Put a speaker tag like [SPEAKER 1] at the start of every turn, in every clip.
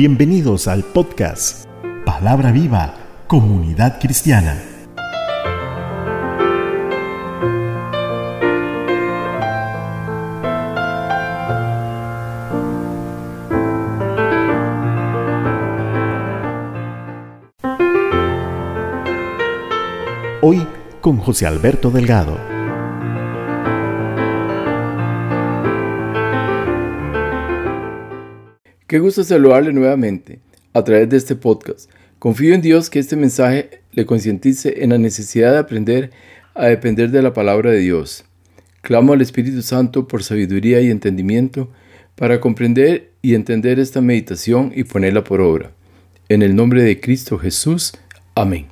[SPEAKER 1] Bienvenidos al podcast Palabra Viva, Comunidad Cristiana. Hoy con José Alberto Delgado.
[SPEAKER 2] Qué gusto saludarle nuevamente a través de este podcast. Confío en Dios que este mensaje le concientice en la necesidad de aprender a depender de la palabra de Dios. Clamo al Espíritu Santo por sabiduría y entendimiento para comprender y entender esta meditación y ponerla por obra. En el nombre de Cristo Jesús. Amén.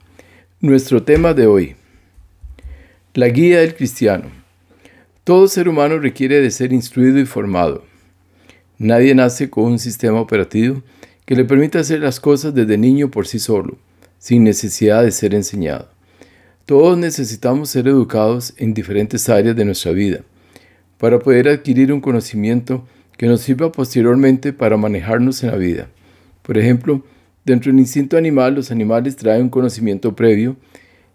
[SPEAKER 2] Nuestro tema de hoy. La guía del cristiano. Todo ser humano requiere de ser instruido y formado. Nadie nace con un sistema operativo que le permita hacer las cosas desde niño por sí solo, sin necesidad de ser enseñado. Todos necesitamos ser educados en diferentes áreas de nuestra vida para poder adquirir un conocimiento que nos sirva posteriormente para manejarnos en la vida. Por ejemplo, dentro del instinto animal, los animales traen un conocimiento previo.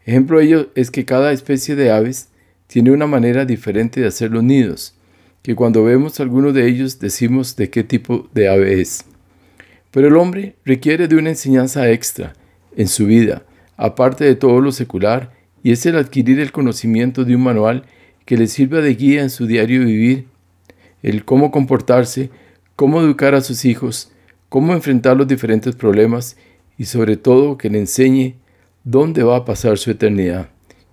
[SPEAKER 2] Ejemplo de ello es que cada especie de aves tiene una manera diferente de hacer los nidos que cuando vemos alguno de ellos decimos de qué tipo de ave es. Pero el hombre requiere de una enseñanza extra en su vida, aparte de todo lo secular, y es el adquirir el conocimiento de un manual que le sirva de guía en su diario vivir, el cómo comportarse, cómo educar a sus hijos, cómo enfrentar los diferentes problemas y sobre todo que le enseñe dónde va a pasar su eternidad.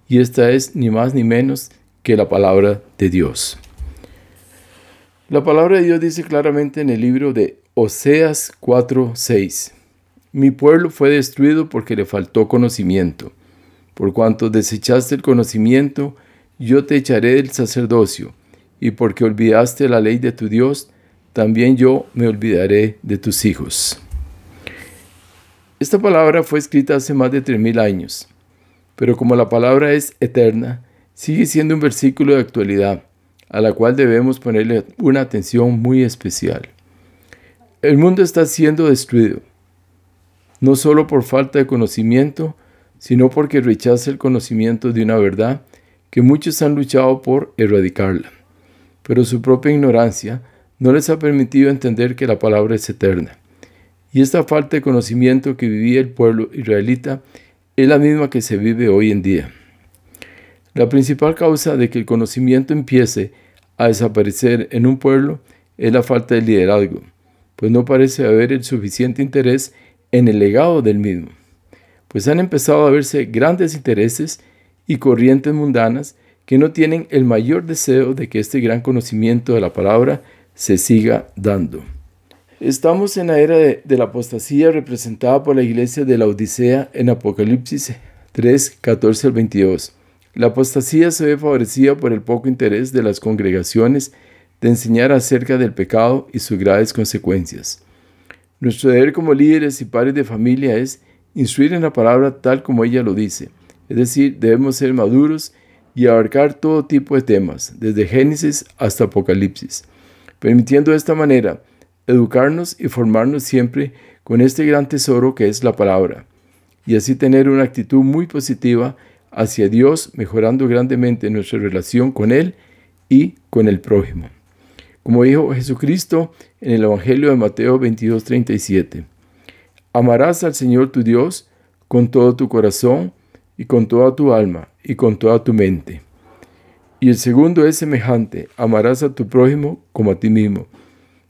[SPEAKER 2] Y esta es ni más ni menos que la palabra de Dios. La palabra de Dios dice claramente en el libro de Oseas 4:6, Mi pueblo fue destruido porque le faltó conocimiento. Por cuanto desechaste el conocimiento, yo te echaré del sacerdocio, y porque olvidaste la ley de tu Dios, también yo me olvidaré de tus hijos. Esta palabra fue escrita hace más de tres mil años, pero como la palabra es eterna, sigue siendo un versículo de actualidad a la cual debemos ponerle una atención muy especial. El mundo está siendo destruido, no solo por falta de conocimiento, sino porque rechaza el conocimiento de una verdad que muchos han luchado por erradicarla. Pero su propia ignorancia no les ha permitido entender que la palabra es eterna. Y esta falta de conocimiento que vivía el pueblo israelita es la misma que se vive hoy en día. La principal causa de que el conocimiento empiece a desaparecer en un pueblo es la falta de liderazgo, pues no parece haber el suficiente interés en el legado del mismo, pues han empezado a verse grandes intereses y corrientes mundanas que no tienen el mayor deseo de que este gran conocimiento de la palabra se siga dando. Estamos en la era de, la apostasía representada por la iglesia de la Odisea en Apocalipsis 3, 14 al 22. La apostasía se ve favorecida por el poco interés de las congregaciones de enseñar acerca del pecado y sus graves consecuencias. Nuestro deber como líderes y padres de familia es instruir en la palabra tal como ella lo dice, es decir, debemos ser maduros y abarcar todo tipo de temas, desde Génesis hasta Apocalipsis, permitiendo de esta manera educarnos y formarnos siempre con este gran tesoro que es la palabra, y así tener una actitud muy positiva hacia Dios, mejorando grandemente nuestra relación con Él y con el prójimo. Como dijo Jesucristo en el Evangelio de Mateo 22:37, amarás al Señor tu Dios con todo tu corazón y con toda tu alma y con toda tu mente. Y el segundo es semejante, amarás a tu prójimo como a ti mismo.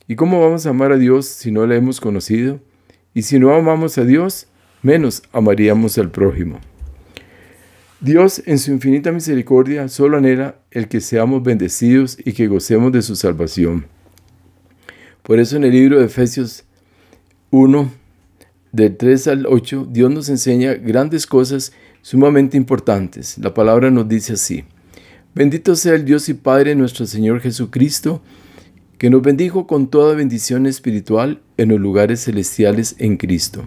[SPEAKER 2] ¿Y cómo vamos a amar a Dios si no le hemos conocido? Y si no amamos a Dios, menos amaríamos al prójimo. Dios, en su infinita misericordia, solo anhela el que seamos bendecidos y que gocemos de su salvación. Por eso en el libro de Efesios 1, del 3 al 8, Dios nos enseña grandes cosas sumamente importantes. La palabra nos dice así, Bendito sea el Dios y Padre nuestro Señor Jesucristo, que nos bendijo con toda bendición espiritual en los lugares celestiales en Cristo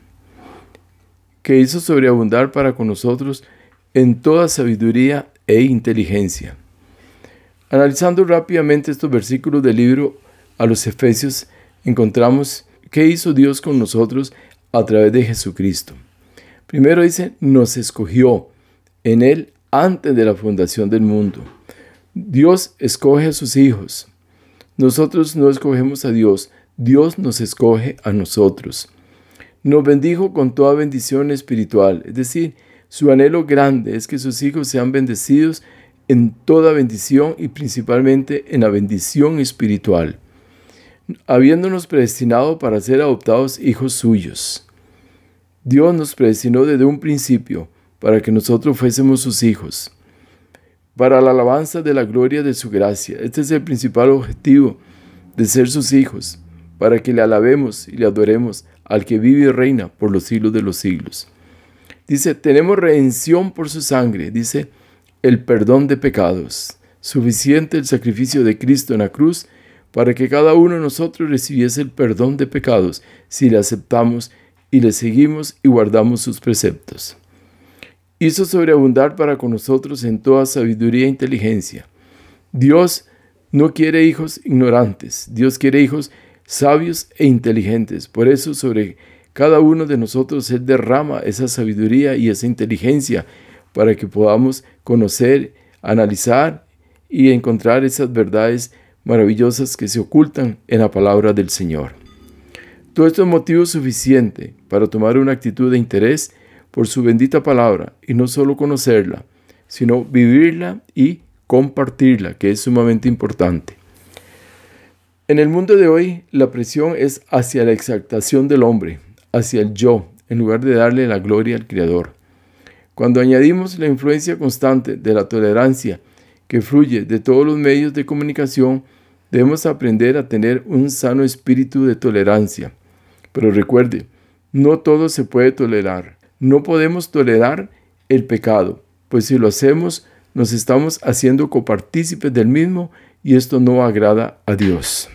[SPEAKER 2] que hizo sobreabundar para con nosotros en toda sabiduría e inteligencia. Analizando rápidamente estos versículos del libro a los Efesios, encontramos qué hizo Dios con nosotros a través de Jesucristo. Primero dice, nos escogió en Él antes de la fundación del mundo. Dios escoge a sus hijos. Nosotros no escogemos a Dios, Dios nos escoge a nosotros. Nos bendijo con toda bendición espiritual, es decir, su anhelo grande es que sus hijos sean bendecidos en toda bendición y principalmente en la bendición espiritual, habiéndonos predestinado para ser adoptados hijos suyos. Dios nos predestinó desde un principio para que nosotros fuésemos sus hijos, para la alabanza de la gloria de su gracia. Este es el principal objetivo de ser sus hijos para que le alabemos y le adoremos al que vive y reina por los siglos de los siglos. Dice, tenemos redención por su sangre, dice, el perdón de pecados. Suficiente el sacrificio de Cristo en la cruz para que cada uno de nosotros recibiese el perdón de pecados si le aceptamos y le seguimos y guardamos sus preceptos. Hizo sobreabundar para con nosotros en toda sabiduría e inteligencia. Dios no quiere hijos ignorantes, Dios quiere hijos sabios e inteligentes. Por eso sobre cada uno de nosotros Él derrama esa sabiduría y esa inteligencia para que podamos conocer, analizar y encontrar esas verdades maravillosas que se ocultan en la palabra del Señor. Todo esto es motivo suficiente para tomar una actitud de interés por su bendita palabra y no solo conocerla, sino vivirla y compartirla, que es sumamente importante. En el mundo de hoy, la presión es hacia la exaltación del hombre, hacia el yo, en lugar de darle la gloria al Creador. Cuando añadimos la influencia constante de la tolerancia que fluye de todos los medios de comunicación, debemos aprender a tener un sano espíritu de tolerancia. Pero recuerde, no todo se puede tolerar. No podemos tolerar el pecado, pues si lo hacemos, nos estamos haciendo copartícipes del mismo y esto no agrada a Dios.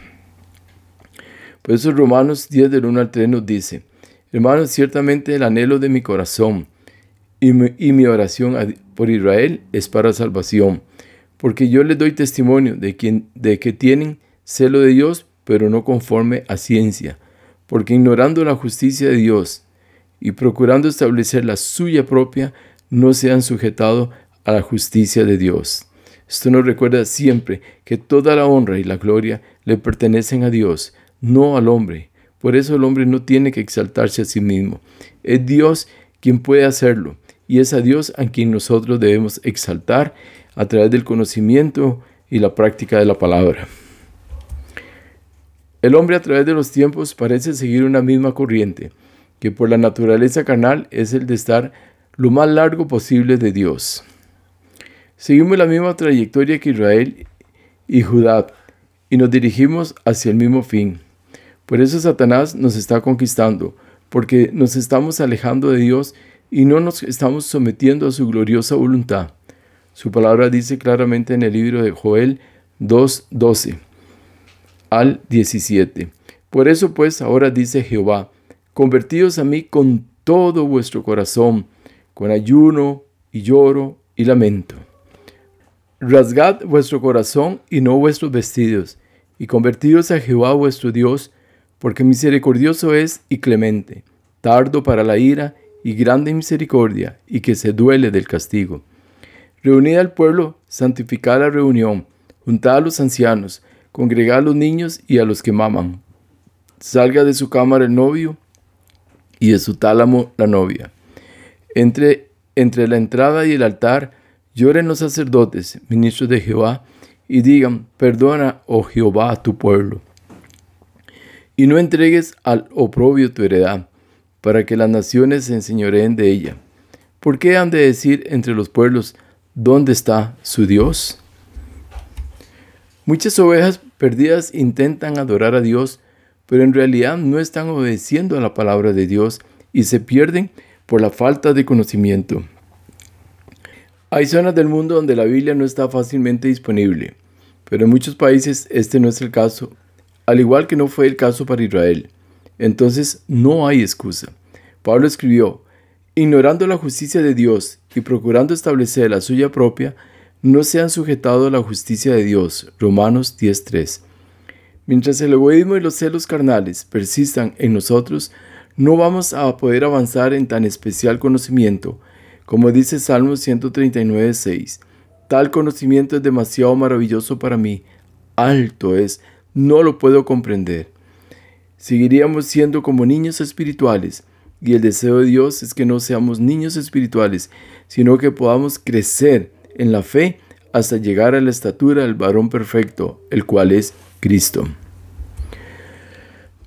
[SPEAKER 2] Por eso Romanos 10 del 1 al 3 nos dice, hermanos, ciertamente el anhelo de mi corazón y mi, oración por Israel es para salvación, porque yo les doy testimonio de, quien, de que tienen celo de Dios, pero no conforme a ciencia, porque ignorando la justicia de Dios y procurando establecer la suya propia, no se han sujetado a la justicia de Dios. Esto nos recuerda siempre que toda la honra y la gloria le pertenecen a Dios, no al hombre. Por eso el hombre no tiene que exaltarse a sí mismo. Es Dios quien puede hacerlo y es a Dios a quien nosotros debemos exaltar a través del conocimiento y la práctica de la palabra. El hombre a través de los tiempos parece seguir una misma corriente, que por la naturaleza carnal es el de estar lo más largo posible de Dios. Seguimos la misma trayectoria que Israel y Judá y nos dirigimos hacia el mismo fin. Por eso Satanás nos está conquistando, porque nos estamos alejando de Dios y no nos estamos sometiendo a su gloriosa voluntad. Su palabra dice claramente en el libro de Joel 2.12 al 17. Por eso pues ahora dice Jehová, convertíos a mí con todo vuestro corazón, con ayuno y lloro y lamento. Rasgad vuestro corazón y no vuestros vestidos, y convertíos a Jehová vuestro Dios, porque misericordioso es y clemente, tardo para la ira y grande misericordia, y que se duele del castigo. Reunid al pueblo, santificad la reunión, juntad a los ancianos, congregad a los niños y a los que maman. Salga de su cámara el novio y de su tálamo la novia. Entre, entre la entrada y el altar lloren los sacerdotes, ministros de Jehová, y digan, perdona, oh Jehová, a tu pueblo y no entregues al oprobio tu heredad, para que las naciones se enseñoreen de ella. ¿Por qué han de decir entre los pueblos, ¿dónde está su Dios? Muchas ovejas perdidas intentan adorar a Dios, pero en realidad no están obedeciendo a la palabra de Dios y se pierden por la falta de conocimiento. Hay zonas del mundo donde la Biblia no está fácilmente disponible, pero en muchos países este no es el caso, al igual que no fue el caso para Israel. Entonces no hay excusa. Pablo escribió, ignorando la justicia de Dios y procurando establecer la suya propia, no se han sujetado a la justicia de Dios. Romanos 10.3. Mientras el egoísmo y los celos carnales persistan en nosotros, no vamos a poder avanzar en tan especial conocimiento, como dice Salmo 139.6. Tal conocimiento es demasiado maravilloso para mí, alto es, no lo puedo comprender. Seguiríamos siendo como niños espirituales, y el deseo de Dios es que no seamos niños espirituales, sino que podamos crecer en la fe hasta llegar a la estatura del varón perfecto, el cual es Cristo.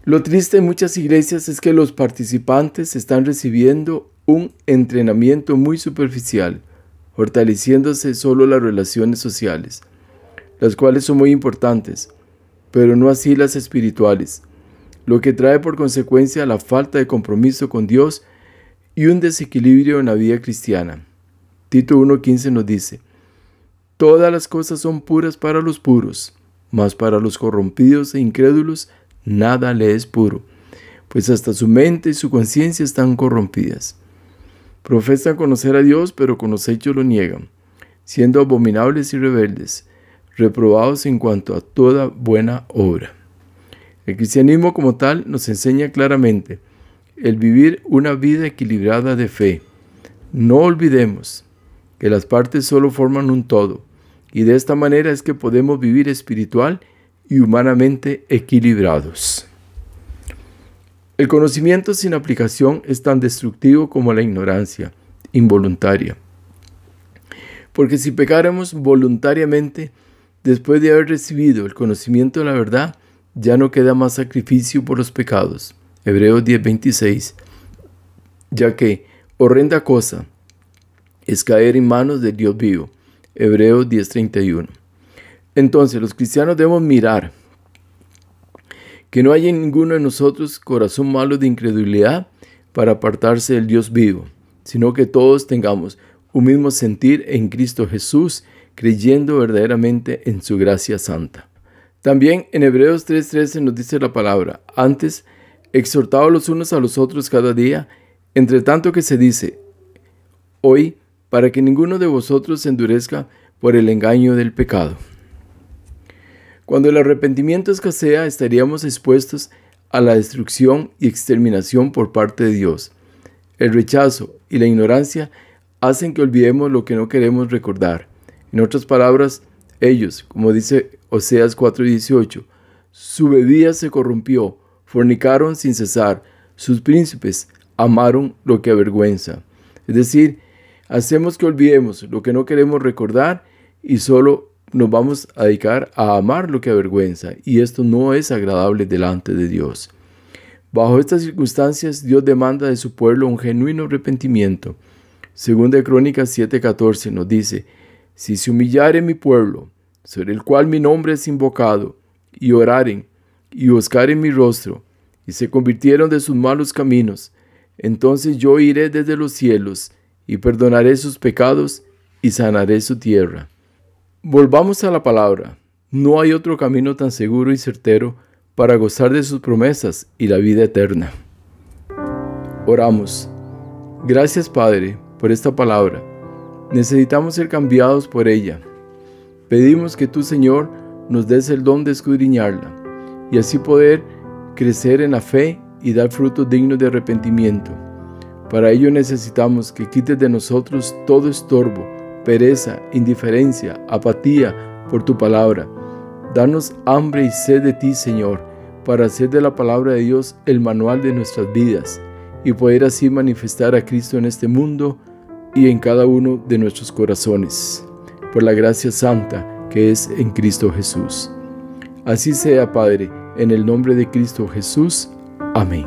[SPEAKER 2] Lo triste en muchas iglesias es que los participantes están recibiendo un entrenamiento muy superficial, fortaleciéndose solo las relaciones sociales, las cuales son muy importantes, pero no así las espirituales, lo que trae por consecuencia la falta de compromiso con Dios y un desequilibrio en la vida cristiana. Tito 1.15 nos dice, Todas las cosas son puras para los puros, mas para los corrompidos e incrédulos nada le es puro, pues hasta su mente y su conciencia están corrompidas. Profesan conocer a Dios, pero con los hechos lo niegan, siendo abominables y rebeldes, reprobados en cuanto a toda buena obra. El cristianismo como tal nos enseña claramente el vivir una vida equilibrada de fe. No olvidemos que las partes solo forman un todo, y de esta manera es que podemos vivir espiritual y humanamente equilibrados. El conocimiento sin aplicación es tan destructivo como la ignorancia involuntaria. Porque si pecáramos voluntariamente, después de haber recibido el conocimiento de la verdad, ya no queda más sacrificio por los pecados. Hebreos 10:26. Ya que horrenda cosa es caer en manos del Dios vivo. Hebreos 10:31. Entonces los cristianos debemos mirar que no haya en ninguno de nosotros corazón malo de incredulidad para apartarse del Dios vivo, sino que todos tengamos un mismo sentir en Cristo Jesús, creyendo verdaderamente en su gracia santa. También en Hebreos 3:13 nos dice la palabra, antes, exhortados los unos a los otros cada día, entre tanto que se dice, hoy, para que ninguno de vosotros se endurezca por el engaño del pecado. Cuando el arrepentimiento escasea, estaríamos expuestos a la destrucción y exterminación por parte de Dios. El rechazo y la ignorancia hacen que olvidemos lo que no queremos recordar. En otras palabras, ellos, como dice Oseas 4:18, su bebida se corrompió, fornicaron sin cesar, sus príncipes amaron lo que avergüenza. Es decir, hacemos que olvidemos lo que no queremos recordar y solo nos vamos a dedicar a amar lo que avergüenza y esto no es agradable delante de Dios. Bajo estas circunstancias, Dios demanda de su pueblo un genuino arrepentimiento. Segunda de Crónicas 7:14 nos dice, Si se humillare mi pueblo, sobre el cual mi nombre es invocado, y oraren, y buscaren mi rostro, y se convirtieron de sus malos caminos, entonces yo iré desde los cielos, y perdonaré sus pecados, y sanaré su tierra. Volvamos a la palabra. No hay otro camino tan seguro y certero para gozar de sus promesas y la vida eterna. Oramos. Gracias Padre por esta palabra. Necesitamos ser cambiados por ella. Pedimos que tú Señor nos des el don de escudriñarla y así poder crecer en la fe y dar frutos dignos de arrepentimiento. Para ello necesitamos que quites de nosotros todo estorbo pereza, indiferencia, apatía por tu palabra. Danos hambre y sed de ti, Señor, para hacer de la palabra de Dios el manual de nuestras vidas y poder así manifestar a Cristo en este mundo y en cada uno de nuestros corazones, por la gracia santa que es en Cristo Jesús. Así sea, Padre, en el nombre de Cristo Jesús. Amén.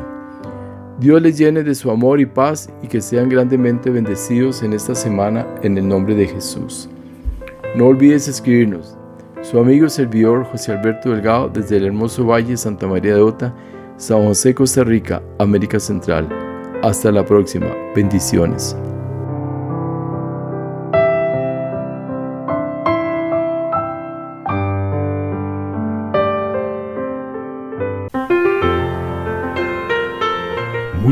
[SPEAKER 2] Dios les llene de su amor y paz y que sean grandemente bendecidos en esta semana en el nombre de Jesús. No olvides escribirnos. Su amigo servidor José Alberto Delgado desde el hermoso Valle Santa María de Ota, San José, Costa Rica, América Central. Hasta la próxima. Bendiciones.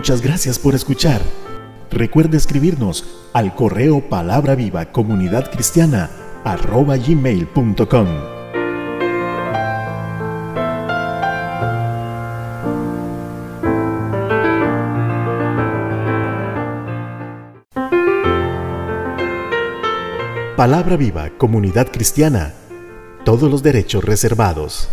[SPEAKER 1] Muchas gracias por escuchar. Recuerde escribirnos al correo palabra viva comunidad cristiana arroba gmail.com. Palabra viva comunidad cristiana. Todos los derechos reservados.